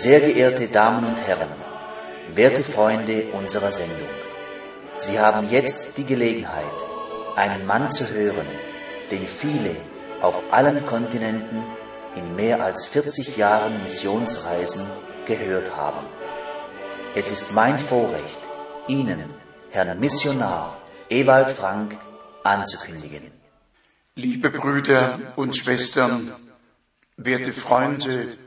Sehr geehrte Damen und Herren, werte Freunde unserer Sendung, Sie haben jetzt die Gelegenheit, einen Mann zu hören, den viele auf allen Kontinenten in mehr als 40 Jahren Missionsreisen gehört haben. Es ist mein Vorrecht, Ihnen, Herrn Missionar Ewald Frank, anzukündigen. Liebe Brüder und Schwestern, werte Freunde,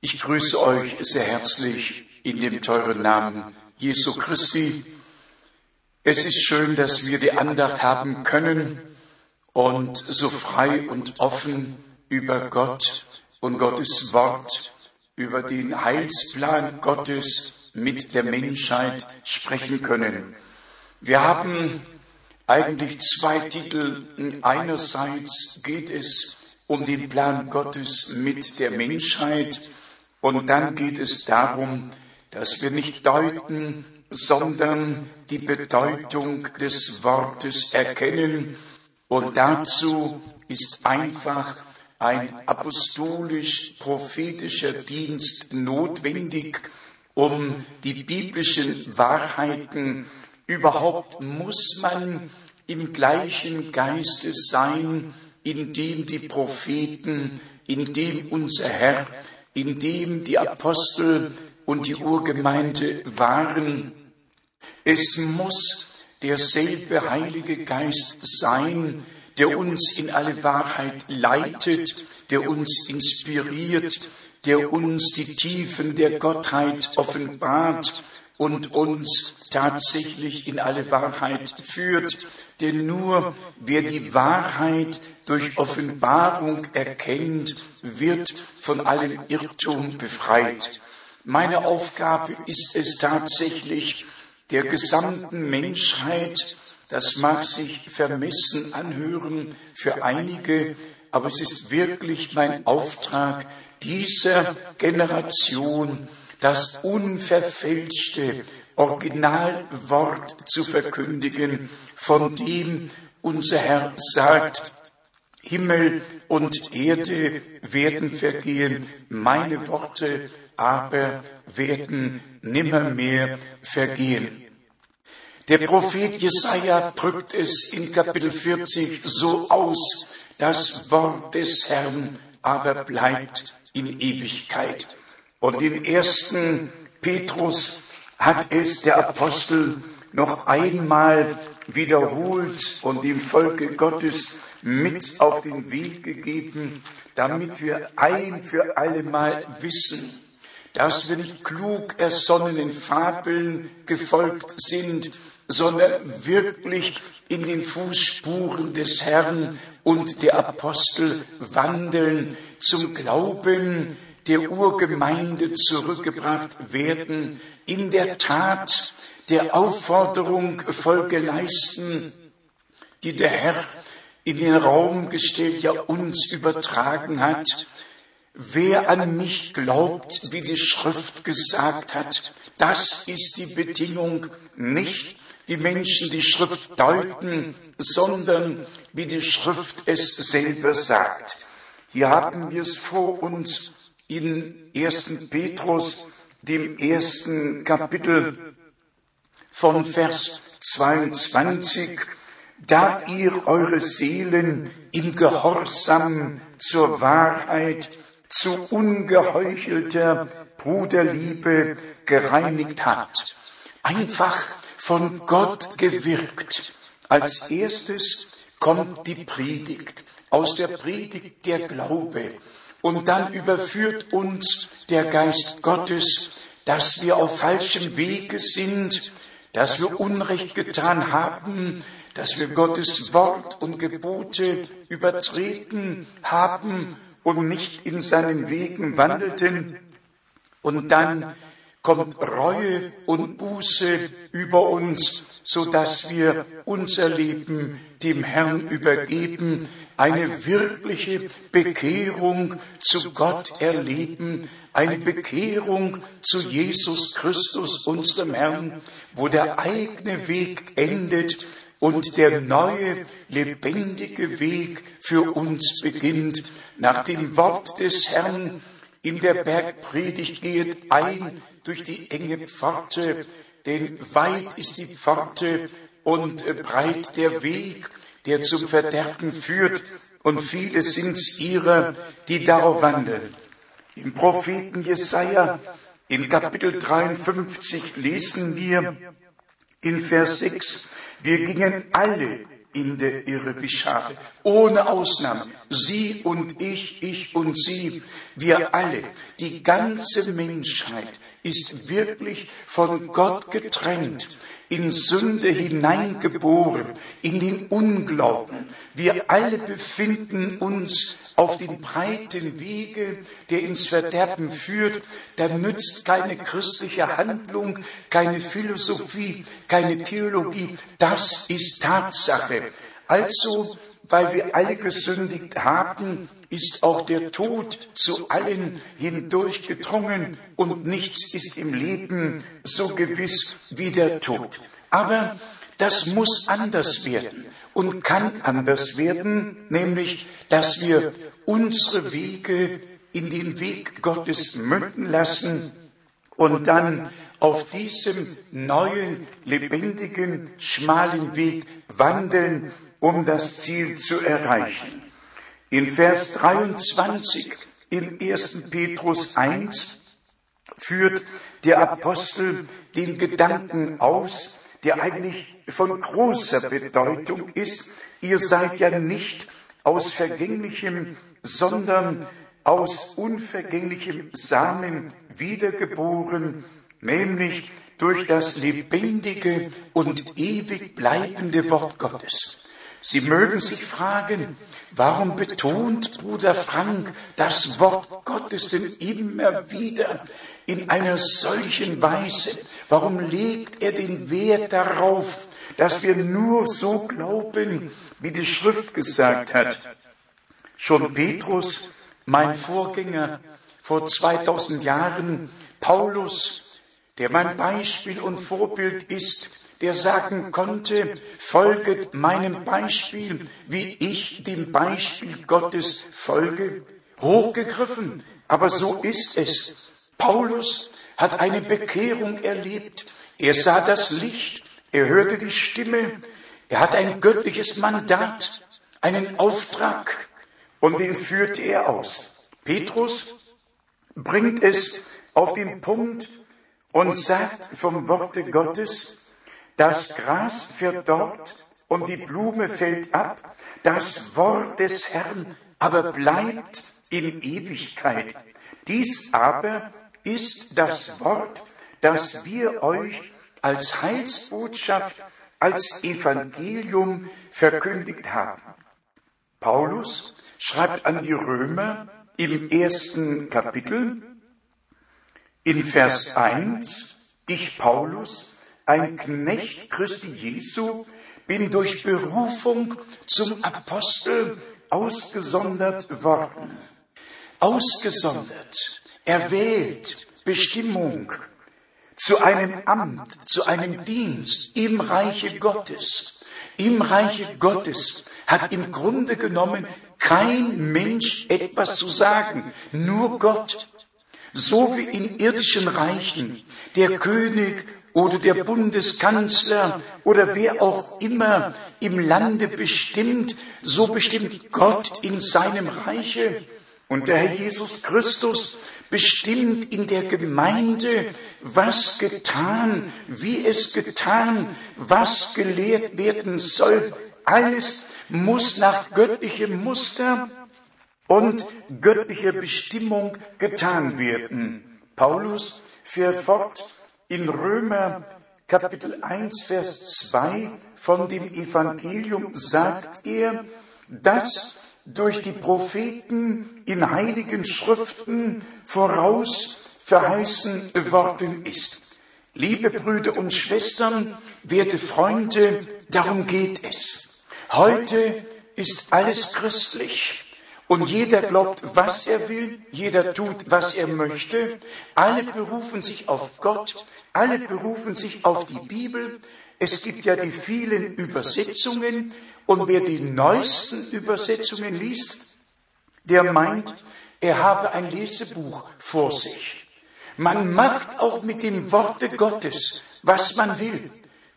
ich grüße euch sehr herzlich in dem teuren Namen Jesu Christi. Es ist schön, dass wir die Andacht haben können und so frei und offen über Gott und Gottes Wort, über den Heilsplan Gottes mit der Menschheit sprechen können. Wir haben eigentlich zwei Titel. Einerseits geht es um den Plan Gottes mit der Menschheit und dann geht es darum, dass wir nicht deuten, sondern die Bedeutung des Wortes erkennen. Und dazu ist einfach ein apostolisch-prophetischer Dienst notwendig, um die biblischen Wahrheiten überhaupt muss man im gleichen Geiste sein, in dem die Propheten, in dem unser Herr, in dem die Apostel und die Urgemeinde waren. Es muss derselbe Heilige Geist sein, der uns in alle Wahrheit leitet, der uns inspiriert, der uns die Tiefen der Gottheit offenbart und uns tatsächlich in alle Wahrheit führt. Denn nur wer die Wahrheit durch Offenbarung erkennt, wird von allem Irrtum befreit. Meine Aufgabe ist es tatsächlich, der gesamten Menschheit, das mag sich vermessen anhören für einige, aber es ist wirklich mein Auftrag, dieser Generation das unverfälschte Originalwort zu verkündigen, von dem unser Herr sagt, Himmel und Erde werden vergehen, meine Worte aber werden nimmermehr vergehen. Der Prophet Jesaja drückt es in Kapitel 40 so aus, das Wort des Herrn aber bleibt in Ewigkeit. Und im ersten Petrus hat es der Apostel noch einmal wiederholt und dem Volke Gottes mit auf den Weg gegeben, damit wir ein für allemal wissen, dass wir nicht klug ersonnenen Fabeln gefolgt sind, sondern wirklich in den Fußspuren des Herrn und der Apostel wandeln zum Glauben, der Urgemeinde zurückgebracht werden, in der Tat der Aufforderung Folge leisten, die der Herr in den Raum gestellt, ja uns übertragen hat. Wer an mich glaubt, wie die Schrift gesagt hat, das ist die Bedingung, nicht die Menschen die Schrift deuten, sondern wie die Schrift es selber sagt. Hier haben wir es vor uns in 1. Petrus, dem ersten Kapitel von Vers 22, da ihr eure Seelen im Gehorsam zur Wahrheit, zu ungeheuchelter Bruderliebe gereinigt habt. Einfach von Gott gewirkt. Als erstes kommt die Predigt. Aus der Predigt der Glaube. Und dann überführt uns der Geist Gottes, dass wir auf falschem Wege sind, dass wir Unrecht getan haben, dass wir Gottes Wort und Gebote übertreten haben und nicht in seinen Wegen wandelten. Und dann kommt Reue und Buße über uns, so dass wir unser Leben dem Herrn übergeben, eine wirkliche Bekehrung zu Gott erleben, eine Bekehrung zu Jesus Christus, unserem Herrn, wo der eigene Weg endet und der neue, lebendige Weg für uns beginnt, nach dem Wort des Herrn in der Bergpredigt, geht ein durch die enge Pforte, denn weit ist die Pforte und breit der Weg, der zum Verderben führt, und viele sind's ihrer, die darauf wandeln. Im Propheten Jesaja, in Kapitel 53, lesen wir in Vers 6, wir gingen alle in der Irre wie Schafe, ohne Ausnahme. Sie und ich, ich und sie, wir alle, die ganze Menschheit ist wirklich von Gott getrennt in Sünde hineingeboren, in den Unglauben. Wir alle befinden uns auf dem breiten Wege, der ins Verderben führt. Da nützt keine christliche Handlung, keine Philosophie, keine Theologie. Das ist Tatsache. Also, weil wir alle gesündigt haben, ist auch der Tod zu allen hindurchgedrungen und nichts ist im Leben so gewiss wie der Tod. Aber das muss anders werden und kann anders werden, nämlich, dass wir unsere Wege in den Weg Gottes münden lassen und dann auf diesem neuen, lebendigen, schmalen Weg wandeln, um das Ziel zu erreichen. In Vers 23 in 1. Petrus 1 führt der Apostel den Gedanken aus, der eigentlich von großer Bedeutung ist. Ihr seid ja nicht aus vergänglichem, sondern aus unvergänglichem Samen wiedergeboren, nämlich durch das lebendige und ewig bleibende Wort Gottes. Sie mögen sich fragen, warum betont Bruder Frank das Wort Gottes denn immer wieder in einer solchen Weise? Warum legt er den Wert darauf, dass wir nur so glauben, wie die Schrift gesagt hat? Schon Petrus, mein Vorgänger vor 2000 Jahren, Paulus, der mein Beispiel und Vorbild ist, der sagen konnte, folget meinem Beispiel, wie ich dem Beispiel Gottes folge, hochgegriffen. Aber so ist es. Paulus hat eine Bekehrung erlebt. Er sah das Licht, er hörte die Stimme, er hat ein göttliches Mandat, einen Auftrag und den führte er aus. Petrus bringt es auf den Punkt und sagt vom Worte Gottes, das Gras verdorrt und die Blume fällt ab. Das Wort des Herrn aber bleibt in Ewigkeit. Dies aber ist das Wort, das wir euch als Heilsbotschaft, als Evangelium verkündigt haben. Paulus schreibt an die Römer im ersten Kapitel in Vers 1, ich Paulus, ein Knecht Christi Jesu, bin durch Berufung zum Apostel ausgesondert worden. Ausgesondert, erwählt, Bestimmung zu einem Amt, zu einem Dienst im Reiche Gottes. Im Reiche Gottes hat im Grunde genommen kein Mensch etwas zu sagen, nur Gott. So wie in irdischen Reichen der König oder der Bundeskanzler oder wer auch immer im Lande bestimmt, so bestimmt Gott in seinem Reiche. Und der Herr Jesus Christus bestimmt in der Gemeinde, was getan, wie es getan, was gelehrt werden soll. Alles muss nach göttlichem Muster und göttlicher Bestimmung getan werden. Paulus fährt fort in Römer Kapitel 1, Vers 2 von dem Evangelium sagt er, dass durch die Propheten in heiligen Schriften voraus verheißen worden ist. Liebe Brüder und Schwestern, werte Freunde, darum geht es. Heute ist alles christlich. Und jeder glaubt, was er will, jeder tut, was er möchte. Alle berufen sich auf Gott, alle berufen sich auf die Bibel. Es gibt ja die vielen Übersetzungen und wer die neuesten Übersetzungen liest, der meint, er habe ein Lesebuch vor sich. Man macht auch mit dem Worte Gottes, was man will.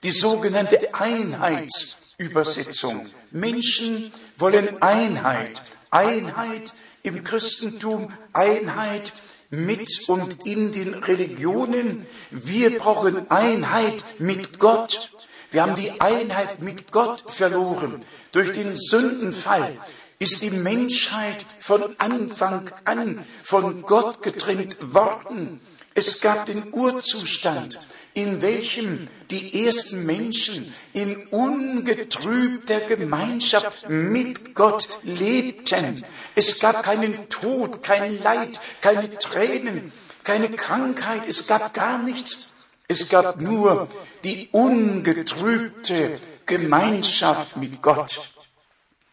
Die sogenannte Einheitsübersetzung. Menschen wollen Einheit. Einheit im Christentum, Einheit mit und in den Religionen. Wir brauchen Einheit mit Gott. Wir haben die Einheit mit Gott verloren. Durch den Sündenfall ist die Menschheit von Anfang an von Gott getrennt worden. Es gab den Urzustand, in welchem die ersten Menschen in ungetrübter Gemeinschaft mit Gott lebten. Es gab keinen Tod, kein Leid, keine Tränen, keine Krankheit, es gab gar nichts. Es gab nur die ungetrübte Gemeinschaft mit Gott.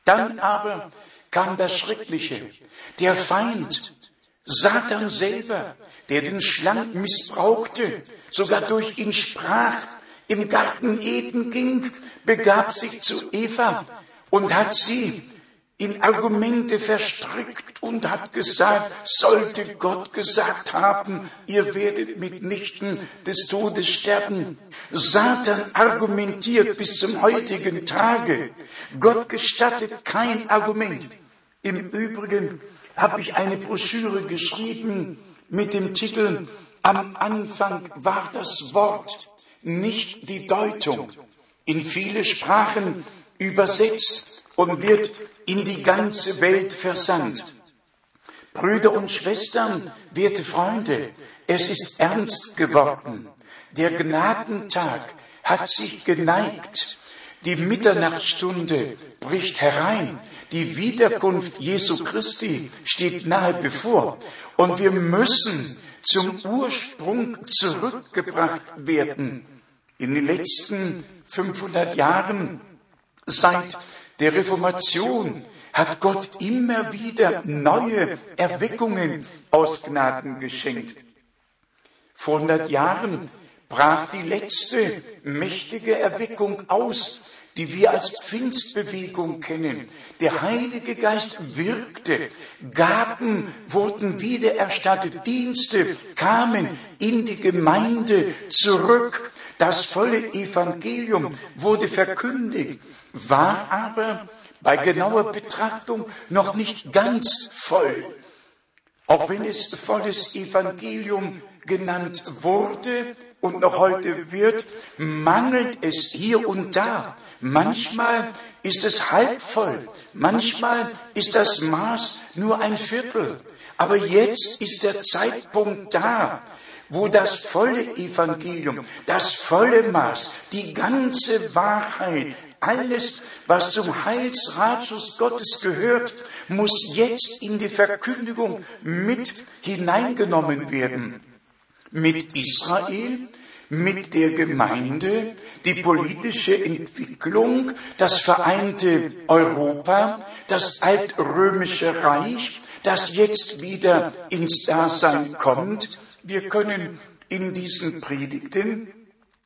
Dann aber kam das Schreckliche. Der Feind, Satan selber, der den Schlangen missbrauchte, sogar durch ihn sprach, im Garten Eden ging, begab sich zu Eva und hat sie in Argumente verstrickt und hat gesagt, sollte Gott gesagt haben, ihr werdet mitnichten des Todes sterben. Satan argumentiert bis zum heutigen Tage. Gott gestattet kein Argument. Im Übrigen habe ich eine Broschüre geschrieben mit dem Titel Am Anfang war das Wort, nicht die Deutung. In viele Sprachen übersetzt und wird in die ganze Welt versandt. Brüder und Schwestern, werte Freunde, es ist ernst geworden. Der Gnadentag hat sich geneigt. Die Mitternachtsstunde bricht herein. Die Wiederkunft Jesu Christi steht nahe bevor. Und wir müssen zum Ursprung zurückgebracht werden. In den letzten 500 Jahren seit der Reformation hat Gott immer wieder neue Erweckungen aus Gnaden geschenkt. Vor 100 Jahren brach die letzte mächtige Erweckung aus, die wir als Pfingstbewegung kennen. Der Heilige Geist wirkte, Gaben wurden wiedererstattet, Dienste kamen in die Gemeinde zurück. Das volle Evangelium wurde verkündigt war aber bei genauer Betrachtung noch nicht ganz voll. Auch wenn es volles Evangelium genannt wurde und noch heute wird, mangelt es hier und da. Manchmal ist es halb voll, manchmal ist das Maß nur ein Viertel. Aber jetzt ist der Zeitpunkt da, wo das volle Evangelium, das volle Maß, die ganze Wahrheit alles, was zum Heilsratschluss Gottes gehört, muss jetzt in die Verkündigung mit hineingenommen werden. Mit Israel, mit der Gemeinde, die politische Entwicklung, das vereinte Europa, das altrömische Reich, das jetzt wieder ins Dasein kommt. Wir können in diesen Predigten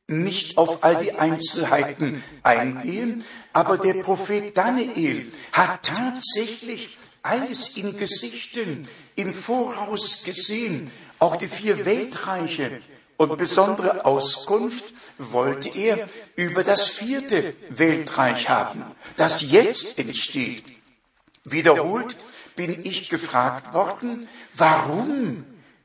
nicht auf all die Einzelheiten eingehen, aber der Prophet Daniel hat tatsächlich alles in Gesichten im Voraus gesehen, auch die vier Weltreiche. Und besondere Auskunft wollte er über das vierte Weltreich haben, das jetzt entsteht. Wiederholt bin ich gefragt worden, warum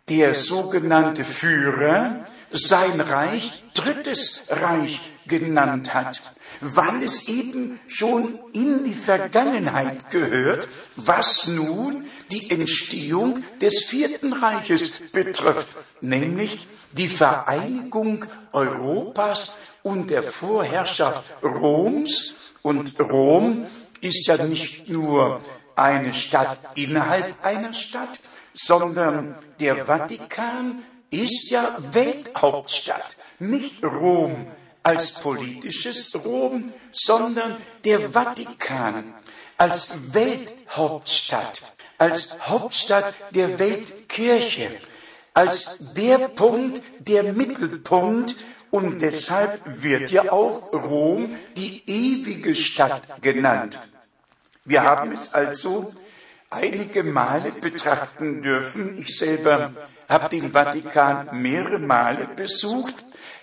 der sogenannte Führer sein Reich drittes Reich genannt hat, weil es eben schon in die Vergangenheit gehört, was nun die Entstehung des vierten Reiches betrifft, nämlich die Vereinigung Europas und der Vorherrschaft Roms. Und Rom ist ja nicht nur eine Stadt innerhalb einer Stadt, sondern der Vatikan ist ja Welthauptstadt, nicht Rom als politisches Rom, sondern der Vatikan als Welthauptstadt, als Hauptstadt der Weltkirche, als der Punkt, der Mittelpunkt und deshalb wird ja auch Rom die ewige Stadt genannt. Wir haben es also einige Male betrachten dürfen. Ich selber habe den Vatikan mehrere Male besucht.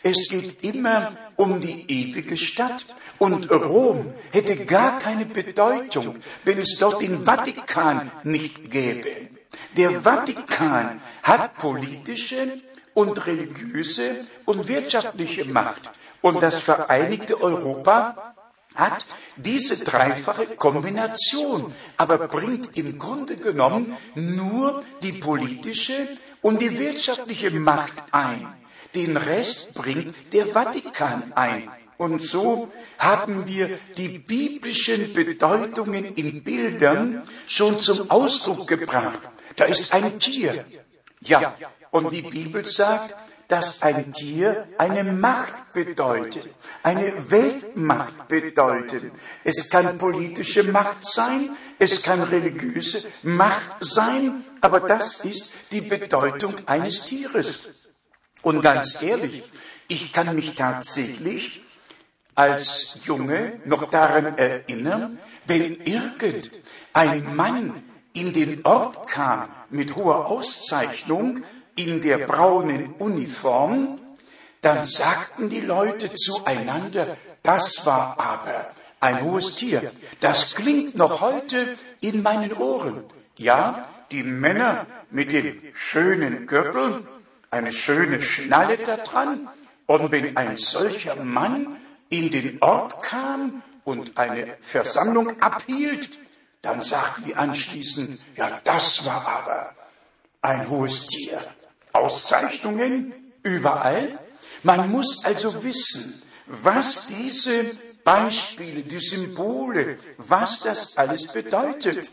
Es geht immer um die ewige Stadt. Und Rom hätte gar keine Bedeutung, wenn es dort den Vatikan nicht gäbe. Der Vatikan hat politische und religiöse und wirtschaftliche Macht. Und das Vereinigte Europa hat diese dreifache Kombination, aber bringt im Grunde genommen nur die politische und die wirtschaftliche Macht ein. Den Rest bringt der Vatikan ein. Und so haben wir die biblischen Bedeutungen in Bildern schon zum Ausdruck gebracht. Da ist ein Tier. Ja, und die Bibel sagt, dass ein Tier eine Macht bedeutet, eine Weltmacht bedeutet. Es kann politische Macht sein, es kann religiöse Macht sein, aber das ist die Bedeutung eines Tieres. Und ganz ehrlich, ich kann mich tatsächlich als Junge noch daran erinnern, wenn irgendein Mann in den Ort kam mit hoher Auszeichnung, in der braunen Uniform, dann sagten die Leute zueinander, das war aber ein hohes Tier. Das klingt noch heute in meinen Ohren. Ja, die Männer mit den schönen Gürteln, eine schöne Schnalle da dran, und wenn ein solcher Mann in den Ort kam und eine Versammlung abhielt, dann sagten die anschließend, ja, das war aber ein hohes Tier. Auszeichnungen überall. Man muss also wissen, was diese Beispiele, die Symbole, was das alles bedeutet.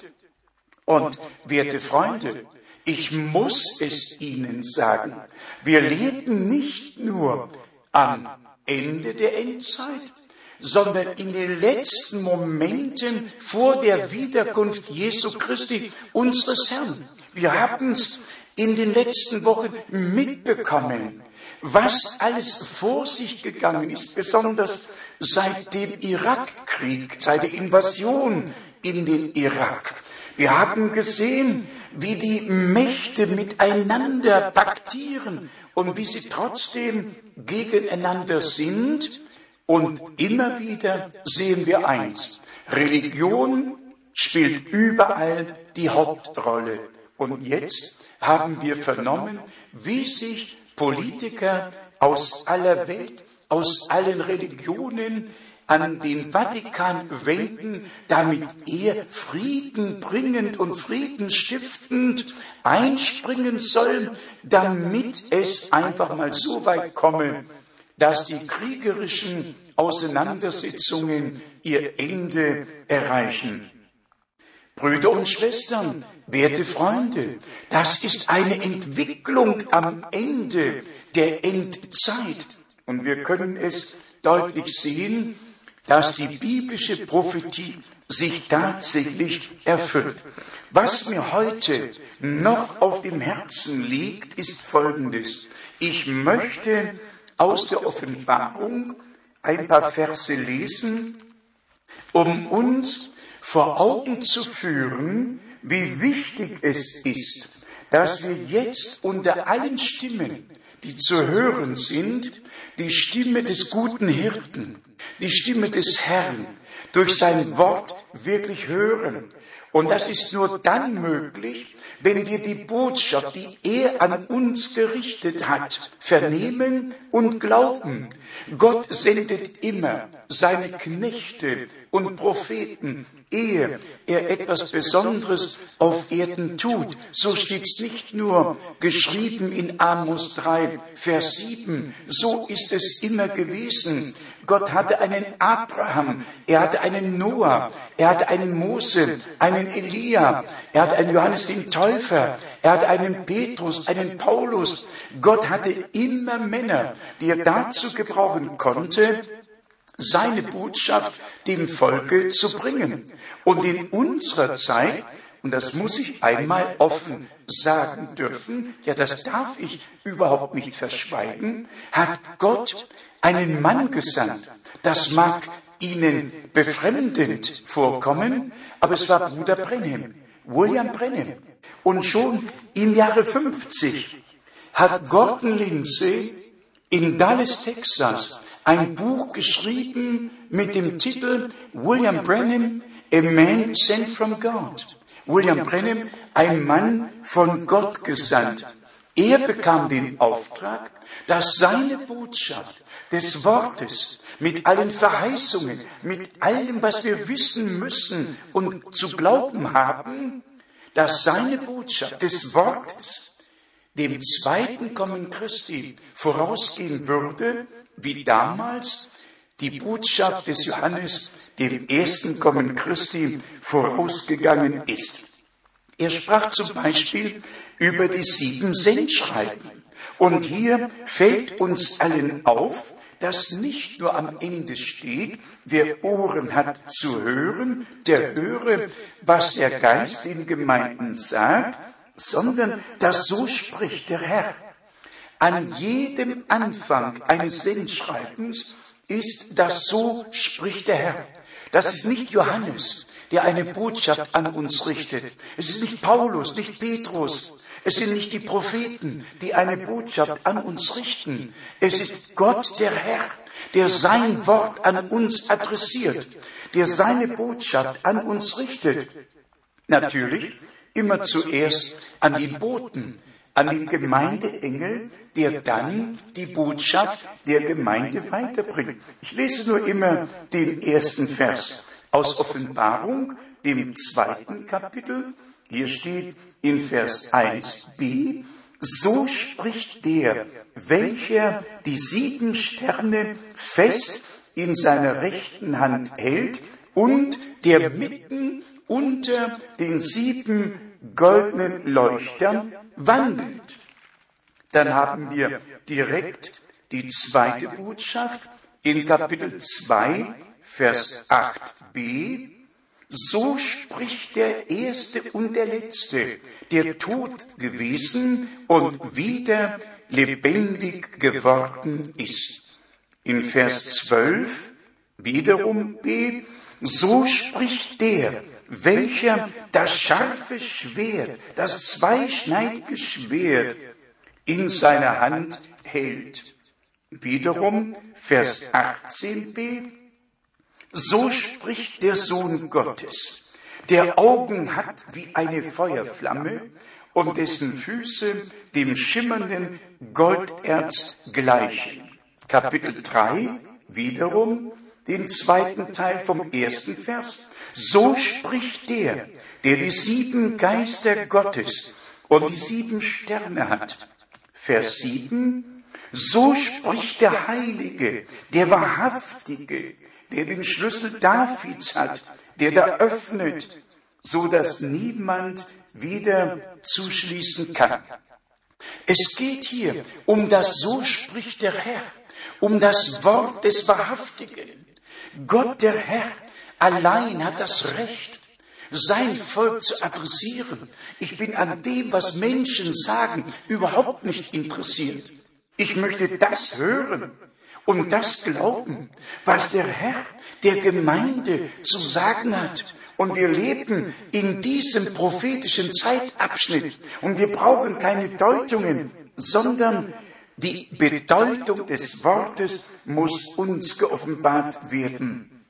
Und, werte Freunde, ich muss es Ihnen sagen, wir leben nicht nur am Ende der Endzeit, sondern in den letzten Momenten vor der Wiederkunft Jesu Christi, unseres Herrn. Wir haben es in den letzten Wochen mitbekommen, was alles vor sich gegangen ist, besonders seit dem Irakkrieg, seit der Invasion in den Irak. Wir haben gesehen, wie die Mächte miteinander paktieren und wie sie trotzdem gegeneinander sind. Und immer wieder sehen wir eins. Religion spielt überall die Hauptrolle. Und jetzt haben wir vernommen, wie sich Politiker aus aller Welt, aus allen Religionen an den Vatikan wenden, damit er friedenbringend und friedenstiftend einspringen soll, damit es einfach mal so weit komme, dass die kriegerischen Auseinandersetzungen ihr Ende erreichen. Brüder und Schwestern, werte Freunde, das ist eine Entwicklung am Ende der Endzeit. Und wir können es deutlich sehen, dass die biblische Prophetie sich tatsächlich erfüllt. Was mir heute noch auf dem Herzen liegt, ist Folgendes. Ich möchte aus der Offenbarung ein paar Verse lesen, um uns vor Augen zu führen, wie wichtig es ist, dass wir jetzt unter allen Stimmen, die zu hören sind, die Stimme des guten Hirten, die Stimme des Herrn durch sein Wort wirklich hören. Und das ist nur dann möglich, wenn wir die Botschaft, die er an uns gerichtet hat, vernehmen und glauben. Gott sendet immer seine Knechte und Propheten, ehe er etwas Besonderes auf Erden tut. So steht's nicht nur geschrieben in Amos 3, Vers 7. So ist es immer gewesen. Gott hatte einen Abraham, er hatte einen Noah, er hatte einen Mose, einen Elia, er hatte einen Johannes den Täufer, er hatte einen Petrus, einen Paulus. Gott hatte immer Männer, die er dazu gebrauchen konnte, seine Botschaft dem Volke zu bringen. Und in unserer Zeit, und das muss ich einmal offen sagen dürfen, ja, das darf ich überhaupt nicht verschweigen, hat Gott einen Mann gesandt. Das mag Ihnen befremdend vorkommen, aber es war Bruder Brenhem. William Brennan. Und schon im Jahre 50 hat Gordon Lindsay in Dallas, Texas, ein Buch geschrieben mit dem Titel William Brennan, a man sent from God. William Brennan, ein Mann von Gott gesandt. Er bekam den Auftrag, dass seine Botschaft des Wortes mit allen Verheißungen, mit allem, was wir wissen müssen und zu glauben haben, dass seine Botschaft des Wortes dem zweiten Kommen Christi vorausgehen würde, wie damals die Botschaft des Johannes dem ersten Kommen Christi vorausgegangen ist. Er sprach zum Beispiel über die sieben Sendschreiben. Und hier fällt uns allen auf, dass nicht nur am Ende steht, wer Ohren hat zu hören, der höre, was der Geist den Gemeinden sagt, sondern dass so spricht der Herr. An jedem Anfang eines Sendschreibens ist das so spricht der Herr. Das ist nicht Johannes, der eine Botschaft an uns richtet. Es ist nicht Paulus, nicht Petrus. Es sind nicht die Propheten, die eine Botschaft an uns richten. Es ist Gott, der Herr, der sein Wort an uns adressiert, der seine Botschaft an uns richtet. Natürlich immer zuerst an die Boten, an den Gemeindeengel, der dann die Botschaft der Gemeinde weiterbringt. Ich lese nur immer den ersten Vers aus Offenbarung, dem zweiten Kapitel. Hier steht in Vers 1b, so spricht der, welcher die sieben Sterne fest in seiner rechten Hand hält und der mitten unter den sieben goldenen Leuchtern wandelt. Dann haben wir direkt die zweite Botschaft in Kapitel 2, Vers 8b. So spricht der Erste und der Letzte, der tot gewesen und wieder lebendig geworden ist. In Vers 12 wiederum b. So spricht der, welcher das scharfe Schwert, das zweischneidige Schwert in seiner Hand hält. Wiederum Vers 18b. So spricht der Sohn Gottes, der Augen hat wie eine Feuerflamme und dessen Füße dem schimmernden Golderz gleichen. Kapitel 3 wiederum den zweiten Teil vom ersten Vers. So spricht der, der die sieben Geister Gottes und die sieben Sterne hat. Vers 7. So spricht der Heilige, der Wahrhaftige, der den Schlüssel Davids hat, der da öffnet, so dass niemand wieder zuschließen kann. Es geht hier um das So spricht der Herr, um das Wort des Wahrhaftigen. Gott der Herr allein hat das Recht, sein Volk zu adressieren. Ich bin an dem, was Menschen sagen, überhaupt nicht interessiert. Ich möchte das hören, und das glauben, was der Herr der Gemeinde zu sagen hat. Und wir leben in diesem prophetischen Zeitabschnitt. Und wir brauchen keine Deutungen, sondern die Bedeutung des Wortes muss uns geoffenbart werden.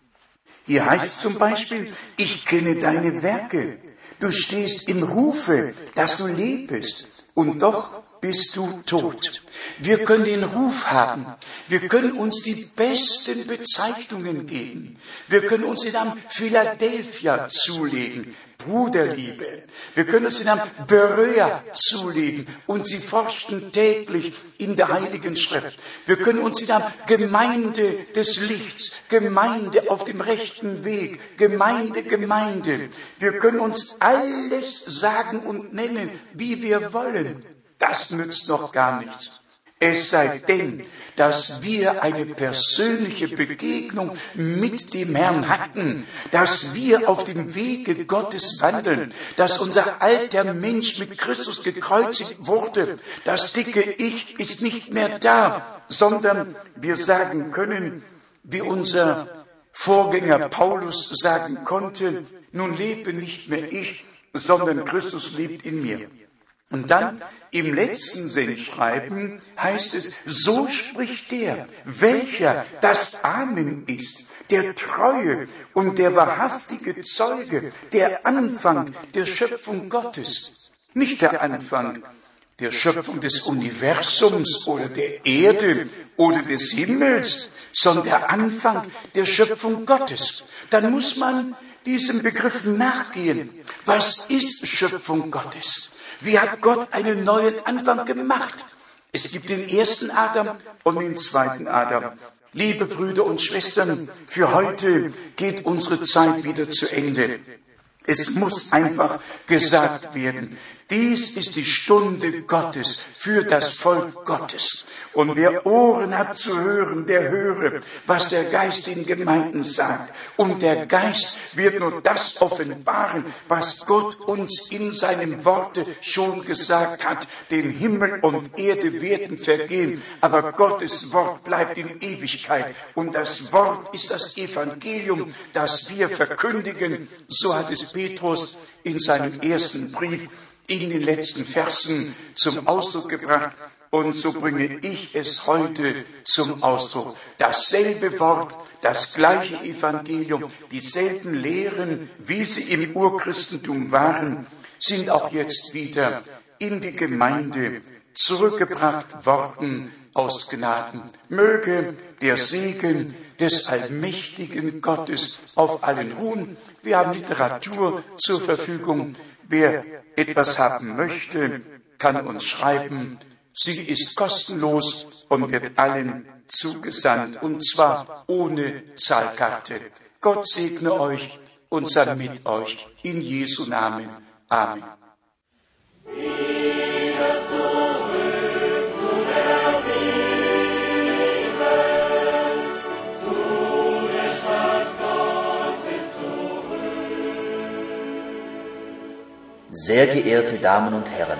Hier heißt zum Beispiel, ich kenne deine Werke. Du stehst im Rufe, dass du lebst. Und doch bist du tot. Wir können den Ruf haben. Wir können uns die besten Bezeichnungen geben. Wir können uns den Namen Philadelphia zulegen. Bruderliebe. Wir können uns den Namen Berea zulegen und sie forschen täglich in der Heiligen Schrift. Wir können uns den Namen Gemeinde des Lichts, Gemeinde auf dem rechten Weg, Gemeinde, Gemeinde. Wir können uns alles sagen und nennen, wie wir wollen. Das nützt noch gar nichts. Es sei denn, dass wir eine persönliche Begegnung mit dem Herrn hatten, dass wir auf dem Wege Gottes wandeln, dass unser alter Mensch mit Christus gekreuzigt wurde. Das dicke Ich ist nicht mehr da, sondern wir sagen können, wie unser Vorgänger Paulus sagen konnte, nun lebe nicht mehr ich, sondern Christus lebt in mir. Und dann im letzten Sendschreiben heißt es, so spricht der, welcher das Amen ist, der treue und der wahrhaftige Zeuge, der Anfang der Schöpfung Gottes. Nicht der Anfang der Schöpfung des Universums oder der Erde oder des Himmels, sondern der Anfang der Schöpfung Gottes. Dann muss man diesem Begriff nachgehen. Was ist Schöpfung Gottes? Wie hat Gott einen neuen Anfang gemacht? Es gibt den ersten Adam und den zweiten Adam. Liebe Brüder und Schwestern, für heute geht unsere Zeit wieder zu Ende. Es muss einfach gesagt werden, dies ist die Stunde Gottes für das Volk Gottes. Und wer Ohren hat zu hören, der höre, was der Geist in Gemeinden sagt. Und der Geist wird nur das offenbaren, was Gott uns in seinem Worte schon gesagt hat. Den Himmel und Erde werden vergehen, aber Gottes Wort bleibt in Ewigkeit. Und das Wort ist das Evangelium, das wir verkündigen. So hat es Petrus in seinem ersten Brief in den letzten Versen zum Ausdruck gebracht. Und so bringe ich es heute zum Ausdruck. Dasselbe Wort, das gleiche Evangelium, dieselben Lehren, wie sie im Urchristentum waren, sind auch jetzt wieder in die Gemeinde zurückgebracht worden aus Gnaden. Möge der Segen des allmächtigen Gottes auf allen ruhen. Wir haben Literatur zur Verfügung. Wer etwas haben möchte, kann uns schreiben. Sie ist kostenlos und wird allen zugesandt, und zwar ohne Zahlkarte. Gott segne euch und sei mit euch. In Jesu Namen. Amen. Sehr geehrte Damen und Herren,